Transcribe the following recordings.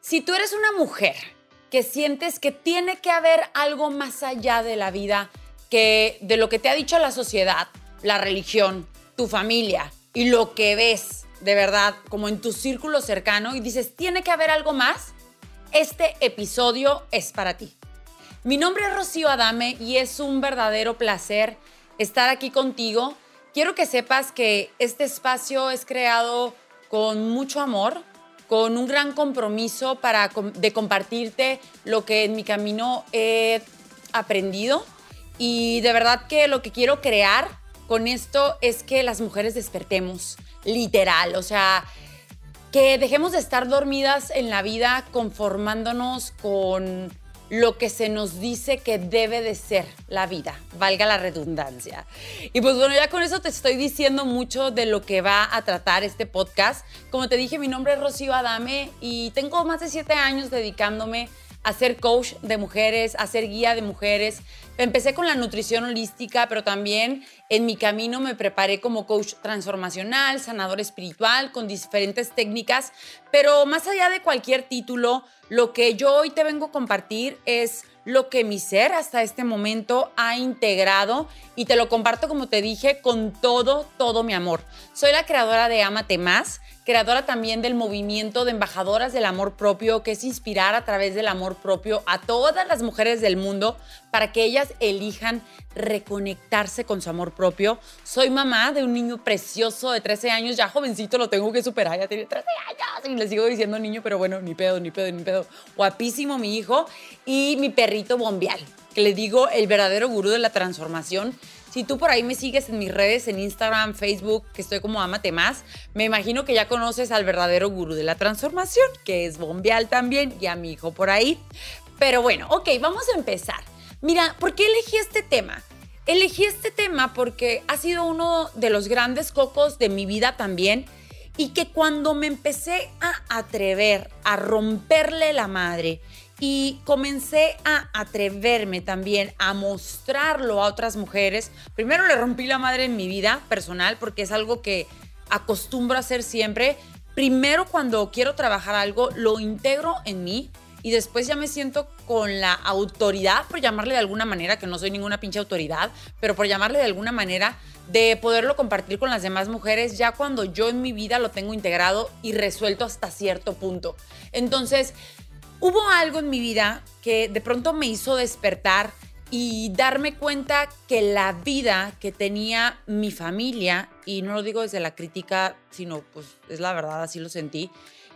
Si tú eres una mujer que sientes que tiene que haber algo más allá de la vida que de lo que te ha dicho la sociedad, la religión, tu familia y lo que ves de verdad como en tu círculo cercano y dices, tiene que haber algo más, este episodio es para ti. Mi nombre es Rocío Adame y es un verdadero placer estar aquí contigo. Quiero que sepas que este espacio es creado con mucho amor, con un gran compromiso para de compartirte lo que en mi camino he aprendido. Y de verdad que lo que quiero crear con esto es que las mujeres despertemos, literal, o sea, que dejemos de estar dormidas en la vida conformándonos con lo que se nos dice que debe de ser la vida, valga la redundancia. Y pues bueno, ya con eso te estoy diciendo mucho de lo que va a tratar este podcast. Como te dije, mi nombre es Rocío Adame y tengo más de siete años dedicándome ser coach de mujeres, a ser guía de mujeres. Empecé con la nutrición holística, pero también en mi camino me preparé como coach transformacional, sanador espiritual, con diferentes técnicas. Pero más allá de cualquier título, lo que yo hoy te vengo a compartir es lo que mi ser hasta este momento ha integrado y te lo comparto como te dije con todo, todo mi amor. Soy la creadora de Amate Más creadora también del movimiento de embajadoras del amor propio, que es inspirar a través del amor propio a todas las mujeres del mundo para que ellas elijan reconectarse con su amor propio. Soy mamá de un niño precioso de 13 años, ya jovencito, lo tengo que superar, ya tiene 13 años y le sigo diciendo niño, pero bueno, ni pedo, ni pedo, ni pedo. Guapísimo mi hijo y mi perrito bombial, que le digo el verdadero gurú de la transformación si tú por ahí me sigues en mis redes, en Instagram, Facebook, que estoy como Amate Más, me imagino que ya conoces al verdadero gurú de la transformación, que es Bombeal también, y a mi hijo por ahí. Pero bueno, ok, vamos a empezar. Mira, ¿por qué elegí este tema? Elegí este tema porque ha sido uno de los grandes cocos de mi vida también y que cuando me empecé a atrever a romperle la madre y comencé a atreverme también a mostrarlo a otras mujeres. Primero le rompí la madre en mi vida personal porque es algo que acostumbro a hacer siempre. Primero cuando quiero trabajar algo, lo integro en mí y después ya me siento con la autoridad, por llamarle de alguna manera, que no soy ninguna pinche autoridad, pero por llamarle de alguna manera, de poderlo compartir con las demás mujeres ya cuando yo en mi vida lo tengo integrado y resuelto hasta cierto punto. Entonces, hubo algo en mi vida que de pronto me hizo despertar y darme cuenta que la vida que tenía mi familia, y no lo digo desde la crítica, sino pues es la verdad, así lo sentí,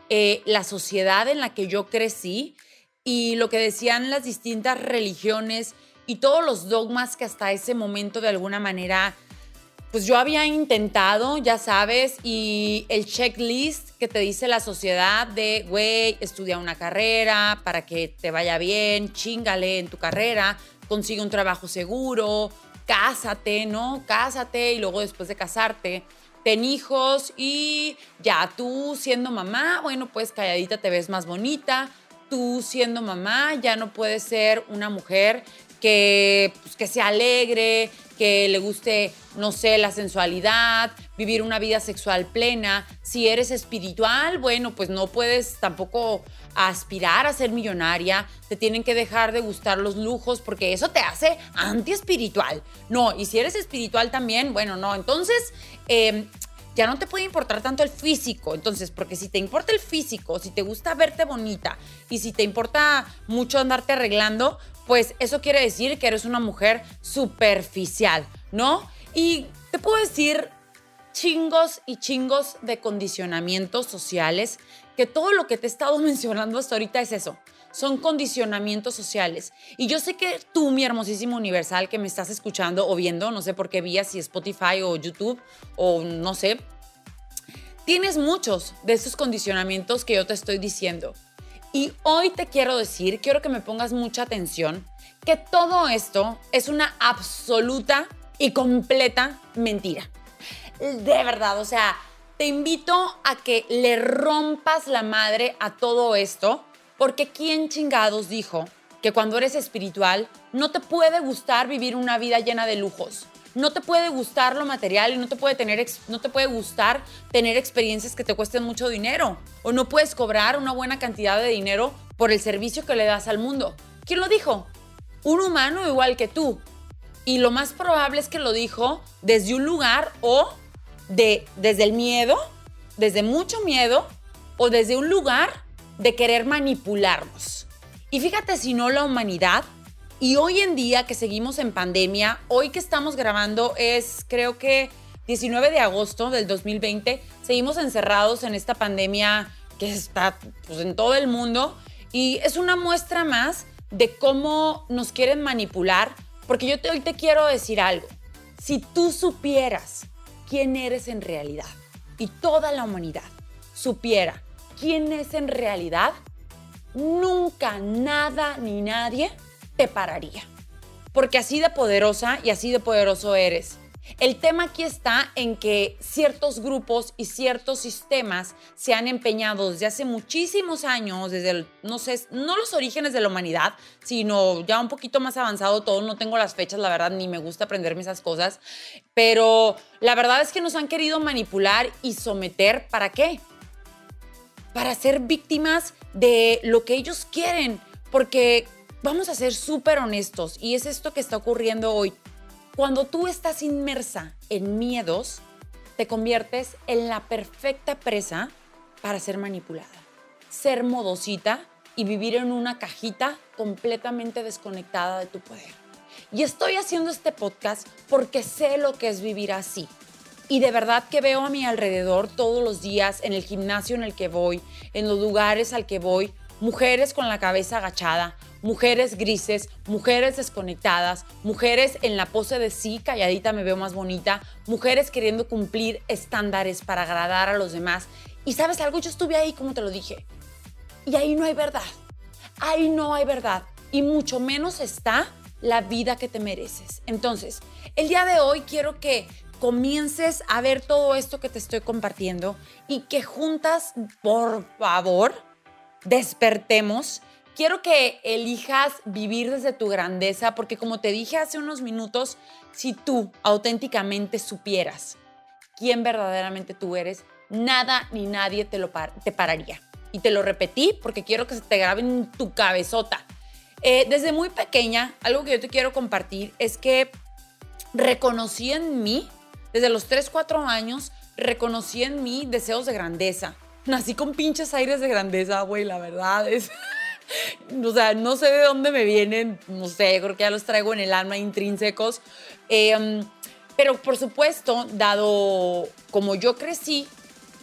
eh, la sociedad en la que yo crecí y lo que decían las distintas religiones y todos los dogmas que hasta ese momento de alguna manera pues yo había intentado, ya sabes, y el checklist que te dice la sociedad de, güey, estudia una carrera para que te vaya bien, chingale en tu carrera, consigue un trabajo seguro, cásate, ¿no? Cásate y luego después de casarte, ten hijos y ya tú siendo mamá, bueno, pues calladita te ves más bonita, tú siendo mamá ya no puedes ser una mujer que, pues, que sea alegre, que le guste, no sé, la sensualidad, vivir una vida sexual plena. Si eres espiritual, bueno, pues no puedes tampoco aspirar a ser millonaria, te tienen que dejar de gustar los lujos porque eso te hace anti-espiritual. No, y si eres espiritual también, bueno, no. Entonces, em, ya no te puede importar tanto el físico. Entonces, porque si te importa el físico, si te gusta verte bonita y si te importa mucho andarte arreglando, pues eso quiere decir que eres una mujer superficial, ¿no? Y te puedo decir chingos y chingos de condicionamientos sociales, que todo lo que te he estado mencionando hasta ahorita es eso, son condicionamientos sociales. Y yo sé que tú, mi hermosísimo universal, que me estás escuchando o viendo, no sé por qué vías, si Spotify o YouTube o no sé, tienes muchos de esos condicionamientos que yo te estoy diciendo. Y hoy te quiero decir, quiero que me pongas mucha atención, que todo esto es una absoluta y completa mentira. De verdad, o sea, te invito a que le rompas la madre a todo esto, porque ¿quién chingados dijo que cuando eres espiritual no te puede gustar vivir una vida llena de lujos? No te puede gustar lo material y no te puede, tener, no te puede gustar tener experiencias que te cuesten mucho dinero. O no puedes cobrar una buena cantidad de dinero por el servicio que le das al mundo. ¿Quién lo dijo? Un humano igual que tú. Y lo más probable es que lo dijo desde un lugar o de, desde el miedo, desde mucho miedo, o desde un lugar de querer manipularnos. Y fíjate si no la humanidad y hoy en día que seguimos en pandemia, hoy que estamos grabando es creo que 19 de agosto del 2020, seguimos encerrados en esta pandemia que está pues, en todo el mundo. Y es una muestra más de cómo nos quieren manipular, porque yo te, hoy te quiero decir algo. Si tú supieras quién eres en realidad y toda la humanidad supiera quién es en realidad, nunca nada ni nadie te pararía. Porque así de poderosa y así de poderoso eres. El tema aquí está en que ciertos grupos y ciertos sistemas se han empeñado desde hace muchísimos años, desde, no sé, no los orígenes de la humanidad, sino ya un poquito más avanzado todo. No tengo las fechas, la verdad, ni me gusta aprenderme esas cosas. Pero la verdad es que nos han querido manipular y someter. ¿Para qué? Para ser víctimas de lo que ellos quieren. Porque vamos a ser súper honestos y es esto que está ocurriendo hoy. Cuando tú estás inmersa en miedos, te conviertes en la perfecta presa para ser manipulada, ser modosita y vivir en una cajita completamente desconectada de tu poder. Y estoy haciendo este podcast porque sé lo que es vivir así. Y de verdad que veo a mi alrededor todos los días, en el gimnasio en el que voy, en los lugares al que voy, mujeres con la cabeza agachada, mujeres grises, mujeres desconectadas, mujeres en la pose de sí, calladita me veo más bonita, mujeres queriendo cumplir estándares para agradar a los demás. Y sabes algo, yo estuve ahí como te lo dije. Y ahí no hay verdad. Ahí no hay verdad. Y mucho menos está la vida que te mereces. Entonces, el día de hoy quiero que comiences a ver todo esto que te estoy compartiendo y que juntas, por favor, despertemos quiero que elijas vivir desde tu grandeza, porque como te dije hace unos minutos, si tú auténticamente supieras quién verdaderamente tú eres, nada ni nadie te, lo te pararía. Y te lo repetí porque quiero que se te grabe en tu cabezota. Eh, desde muy pequeña, algo que yo te quiero compartir es que reconocí en mí, desde los 3, 4 años, reconocí en mí deseos de grandeza. Nací con pinches aires de grandeza, güey, la verdad es... o sea, no sé de dónde me vienen, no sé, creo que ya los traigo en el alma intrínsecos. Em, pero por supuesto, dado como yo crecí,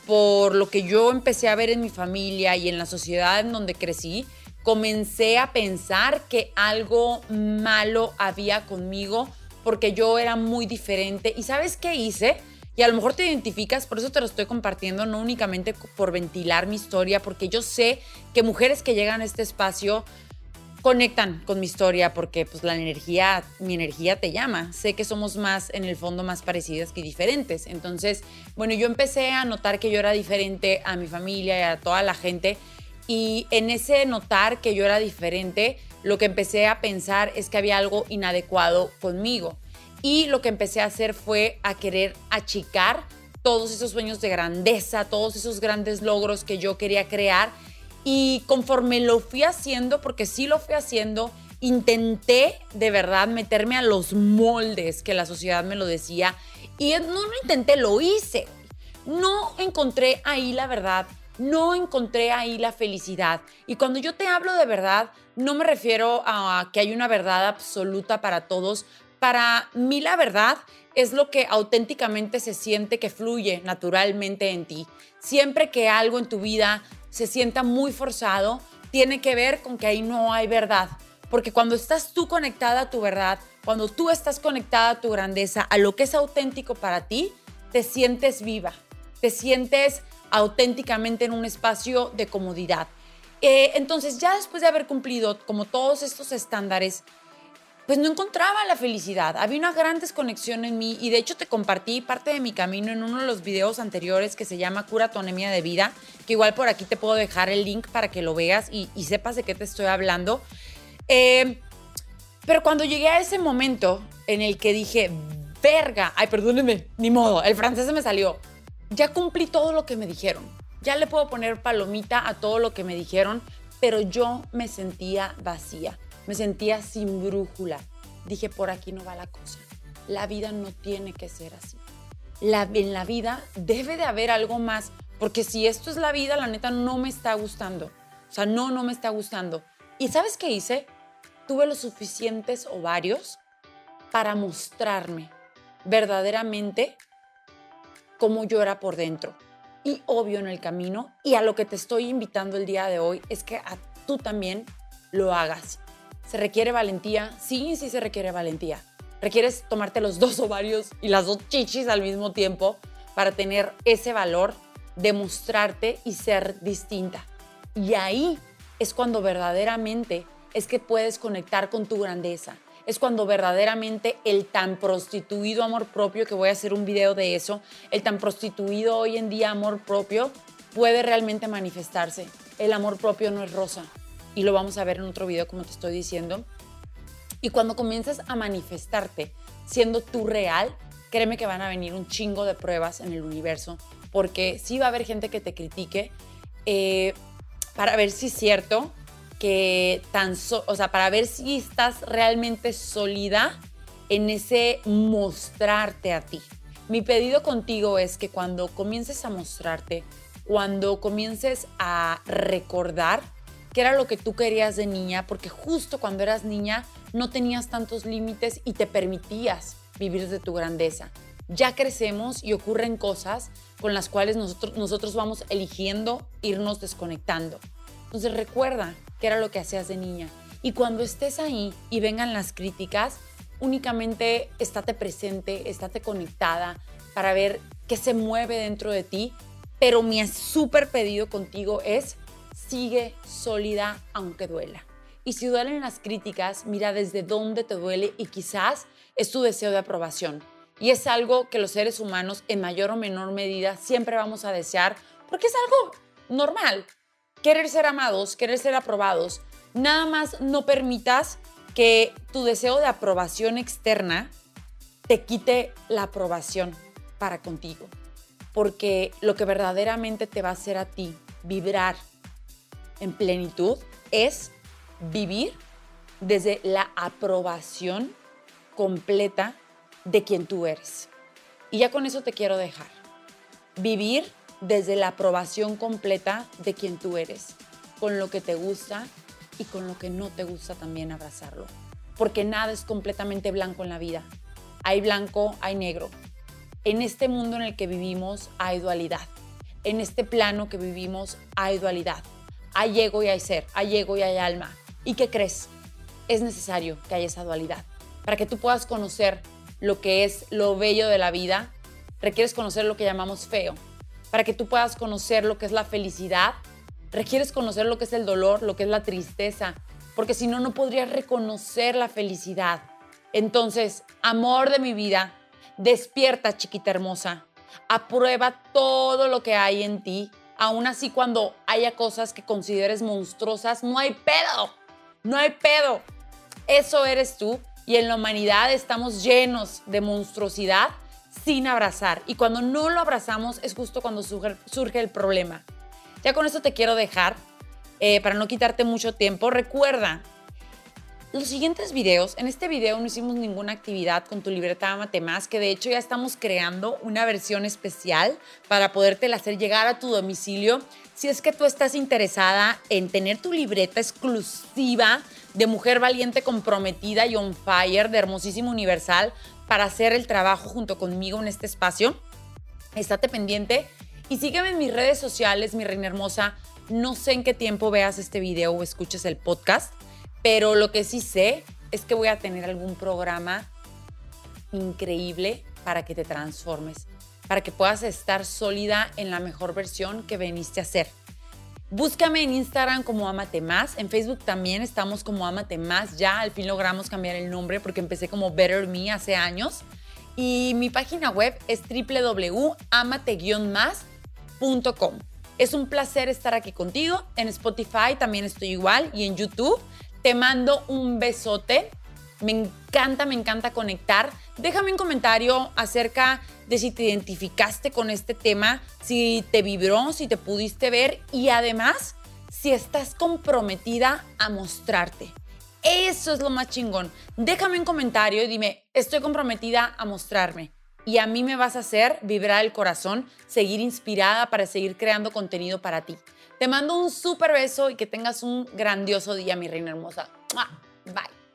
por lo que yo empecé a ver en mi familia y en la sociedad en donde crecí, comencé a pensar que algo malo había conmigo porque yo era muy diferente. ¿Y sabes qué hice? Y a lo mejor te identificas, por eso te lo estoy compartiendo, no únicamente por ventilar mi historia, porque yo sé que mujeres que llegan a este espacio conectan con mi historia porque pues la energía, mi energía te llama. Sé que somos más en el fondo más parecidas que diferentes. Entonces, bueno, yo empecé a notar que yo era diferente a mi familia y a toda la gente y en ese notar que yo era diferente, lo que empecé a pensar es que había algo inadecuado conmigo. Y lo que empecé a hacer fue a querer achicar todos esos sueños de grandeza, todos esos grandes logros que yo quería crear. Y conforme lo fui haciendo, porque sí lo fui haciendo, intenté de verdad meterme a los moldes que la sociedad me lo decía. Y no lo intenté, lo hice. No encontré ahí la verdad, no encontré ahí la felicidad. Y cuando yo te hablo de verdad, no me refiero a que hay una verdad absoluta para todos, para mí la verdad es lo que auténticamente se siente que fluye naturalmente en ti. Siempre que algo en tu vida se sienta muy forzado, tiene que ver con que ahí no hay verdad. Porque cuando estás tú conectada a tu verdad, cuando tú estás conectada a tu grandeza, a lo que es auténtico para ti, te sientes viva, te sientes auténticamente en un espacio de comodidad. Eh, entonces, ya después de haber cumplido como todos estos estándares, pues no encontraba la felicidad. Había una gran desconexión en mí y de hecho te compartí parte de mi camino en uno de los videos anteriores que se llama Cura tu anemia de vida, que igual por aquí te puedo dejar el link para que lo veas y, sepas de qué te estoy hablando. Eh, pero cuando llegué a ese momento en el que dije, verga, ay, perdónenme, ni modo, el francés se me salió. Ya cumplí todo lo que me dijeron. Ya le puedo poner palomita a todo lo que me dijeron, pero yo me sentía vacía, me sentía sin brújula. Dije, por aquí no va la cosa. La vida no tiene que ser así. En la vida debe de haber algo más, porque si esto es la vida, la neta no me está gustando. O sea, no, no me está gustando. ¿Y sabes qué hice? Tuve los suficientes ovarios para mostrarme verdaderamente cómo yo era por dentro. Y obvio en el camino, y a lo que te estoy invitando el día de hoy, es que a tú también lo hagas. ¿Se requiere valentía? Sí, sí se requiere valentía. Requieres tomarte los dos ovarios y las dos chichis al mismo tiempo para tener ese valor de mostrarte y ser distinta. Y ahí es cuando verdaderamente es que puedes conectar con tu grandeza, es cuando verdaderamente el tan prostituido amor propio, que voy a hacer un video de eso, el tan prostituido hoy en día amor propio puede realmente manifestarse. El amor propio no es rosa y lo vamos a ver en otro video como te estoy diciendo. Y cuando comienzas a manifestarte siendo tú real, créeme que van a venir un chingo de pruebas en el universo, porque sí va a haber gente que te critique eh, para ver si es cierto que tan, o sea, para ver si estás realmente sólida en ese mostrarte a ti. Mi pedido contigo es que cuando comiences a mostrarte, cuando comiences a recordar qué era lo que tú querías de niña, porque justo cuando eras niña no tenías tantos límites y te permitías vivir de tu grandeza. Ya crecemos y ocurren cosas con las cuales nosotros, nosotros vamos eligiendo irnos desconectando. Entonces recuerda qué era lo que hacías de niña. Y cuando estés ahí y vengan las críticas, únicamente estate presente, estate conectada para ver qué se mueve dentro de ti. Pero mi súper pedido contigo es sigue sólida aunque duela. Y si duelen las críticas, mira desde dónde te duele y quizás es tu deseo de aprobación. Y es algo que los seres humanos en mayor o menor medida siempre vamos a desear porque es algo normal querer ser amados, querer ser aprobados. Nada más no permitas que tu deseo de aprobación externa te quite la aprobación para contigo. Porque lo que verdaderamente te va a hacer a ti vibrar en plenitud es vivir desde la aprobación completa de quien tú eres. Y ya con eso te quiero dejar. Vivir desde la aprobación completa de quien tú eres, con lo que te gusta y con lo que no te gusta también abrazarlo. Porque nada es completamente blanco en la vida. Hay blanco, hay negro. En este mundo en el que vivimos hay dualidad. En este plano que vivimos hay dualidad. Hay ego y hay ser, hay ego y hay alma. ¿Y qué crees? Es necesario que haya esa dualidad. Para que tú puedas conocer lo que es lo bello de la vida, requieres conocer lo que llamamos feo, para que tú puedas conocer lo que es la felicidad, requieres conocer lo que es el dolor, lo que es la tristeza, porque si no, no podrías reconocer la felicidad. Entonces, amor de mi vida, despierta, chiquita hermosa, aprueba todo lo que hay en ti, aún así cuando haya cosas que consideres monstruosas, no hay pedo, no hay pedo. Eso eres tú y en la humanidad estamos llenos de monstruosidad sin abrazar. Y cuando no lo abrazamos es justo cuando surge, el problema. Ya con esto te quiero dejar, eh, para no quitarte mucho tiempo. Recuerda, los siguientes videos, en este video no hicimos ninguna actividad con tu libreta Amate Más, que de hecho ya estamos creando una versión especial para podértela hacer llegar a tu domicilio. Si es que tú estás interesada en tener tu libreta exclusiva de mujer valiente, comprometida y on fire de Hermosísimo Universal, para hacer el trabajo junto conmigo en este espacio. Estate pendiente y sígueme en mis redes sociales, mi reina hermosa. No sé en qué tiempo veas este video o escuches el podcast, pero lo que sí sé es que voy a tener algún programa increíble para que te transformes, para que puedas estar sólida en la mejor versión que veniste a ser. Búscame en Instagram como Amate Más, en Facebook también estamos como Amate Más, ya al fin logramos cambiar el nombre porque empecé como Better Me hace años. Y mi página web es www.amate-más.com. Es un placer estar aquí contigo. En Spotify también estoy igual y en YouTube. Te mando un besote Me encanta, me encanta conectar. Déjame un comentario acerca de si te identificaste con este tema, si te vibró, si te pudiste ver y además si estás comprometida a mostrarte. Eso es lo más chingón. Déjame un comentario y dime, estoy comprometida a mostrarme. Y a mí me vas a hacer vibrar el corazón, seguir inspirada para seguir creando contenido para ti. Te mando un súper beso y que tengas un grandioso día, mi reina hermosa. Bye.